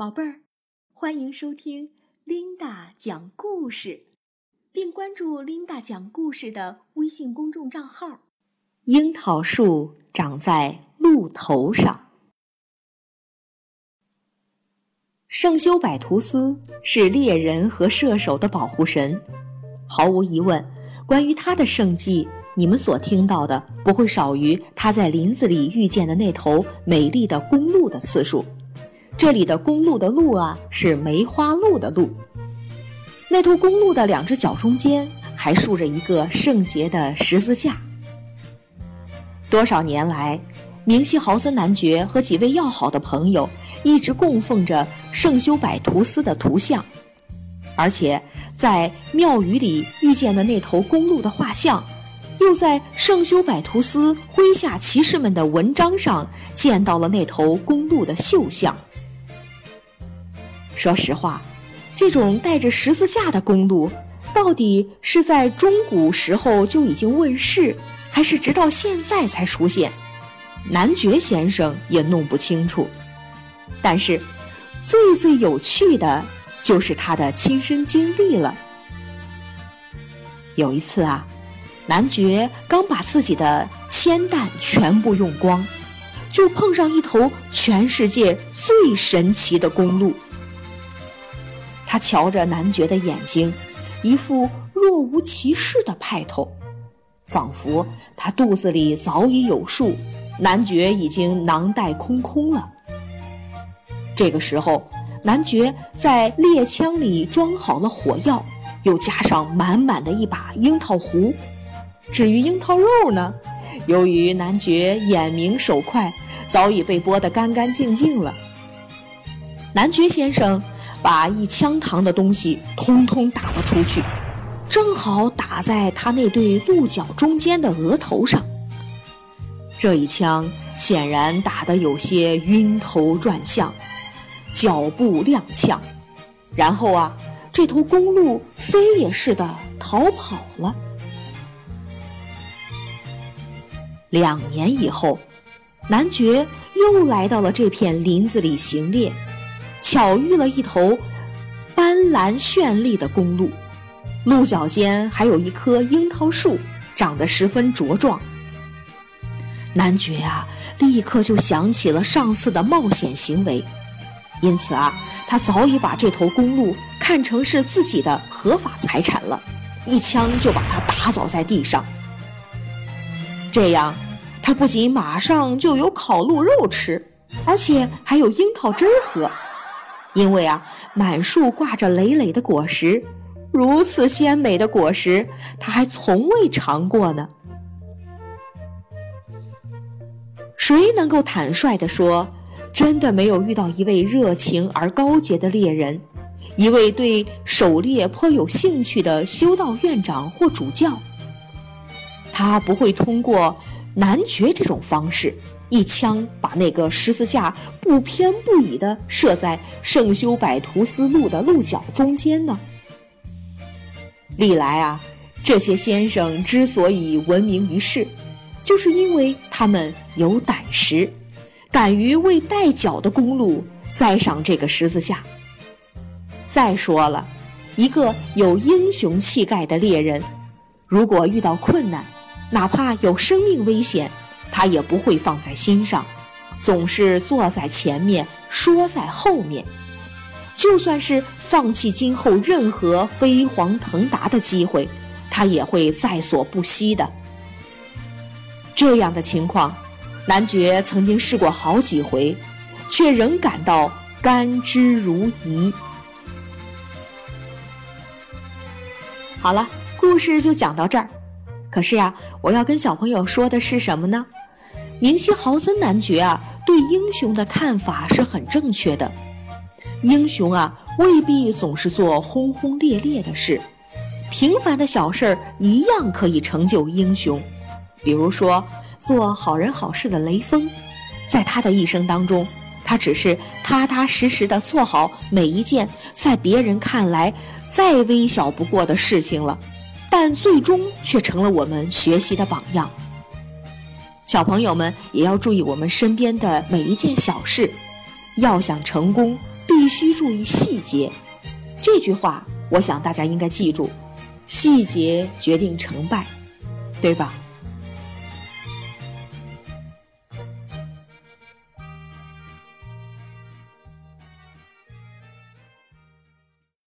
宝贝儿，欢迎收听琳达讲故事，并关注琳达讲故事的微信公众账号。樱桃树长在鹿头上。圣修柏图斯是猎人和射手的保护神，毫无疑问，关于他的圣迹，你们所听到的不会少于他在林子里遇见的那头美丽的公鹿的次数。这里的公鹿的鹿啊，是梅花鹿的鹿。那头公鹿的两只脚中间还竖着一个圣洁的十字架。多少年来，明西豪森男爵和几位要好的朋友一直供奉着圣修柏图斯的图像，而且在庙宇里遇见的那头公鹿的画像，又在圣修柏图斯麾下骑士们的文章上见到了那头公鹿的绣像。说实话，这种带着十字架的公路，到底是在中古时候就已经问世，还是直到现在才出现？男爵先生也弄不清楚。但是，最最有趣的就是他的亲身经历了。有一次啊，男爵刚把自己的铅弹全部用光，就碰上一头全世界最神奇的公鹿。他瞧着男爵的眼睛，一副若无其事的派头，仿佛他肚子里早已有数，男爵已经囊袋空空了。这个时候，男爵在猎枪里装好了火药，又加上满满的一把樱桃核。至于樱桃肉呢，由于男爵眼明手快，早已被剥得干干净净了。男爵先生。把一枪膛的东西通通打了出去，正好打在他那对鹿角中间的额头上。这一枪显然打得有些晕头转向，脚步踉跄，然后啊，这头公鹿飞也似的逃跑了。两年以后，男爵又来到了这片林子里行猎。巧遇了一头斑斓绚丽的公鹿，鹿角间还有一棵樱桃树，长得十分茁壮。男爵啊，立刻就想起了上次的冒险行为，因此啊，他早已把这头公鹿看成是自己的合法财产了，一枪就把它打倒在地上。这样，他不仅马上就有烤鹿肉吃，而且还有樱桃汁儿喝。因为啊，满树挂着累累的果实，如此鲜美的果实，他还从未尝过呢。谁能够坦率地说，真的没有遇到一位热情而高洁的猎人，一位对狩猎颇有兴趣的修道院长或主教？他不会通过男爵这种方式。一枪把那个十字架不偏不倚地射在圣修柏图斯路的鹿角中间呢？历来啊，这些先生之所以闻名于世，就是因为他们有胆识，敢于为带脚的公鹿栽上这个十字架。再说了，一个有英雄气概的猎人，如果遇到困难，哪怕有生命危险。他也不会放在心上，总是坐在前面，说在后面。就算是放弃今后任何飞黄腾达的机会，他也会在所不惜的。这样的情况，男爵曾经试过好几回，却仍感到甘之如饴。好了，故事就讲到这儿。可是呀，我要跟小朋友说的是什么呢？明西豪森男爵啊，对英雄的看法是很正确的。英雄啊，未必总是做轰轰烈烈的事，平凡的小事儿一样可以成就英雄。比如说，做好人好事的雷锋，在他的一生当中，他只是踏踏实实的做好每一件在别人看来再微小不过的事情了，但最终却成了我们学习的榜样。小朋友们也要注意我们身边的每一件小事，要想成功，必须注意细节。这句话，我想大家应该记住：细节决定成败，对吧？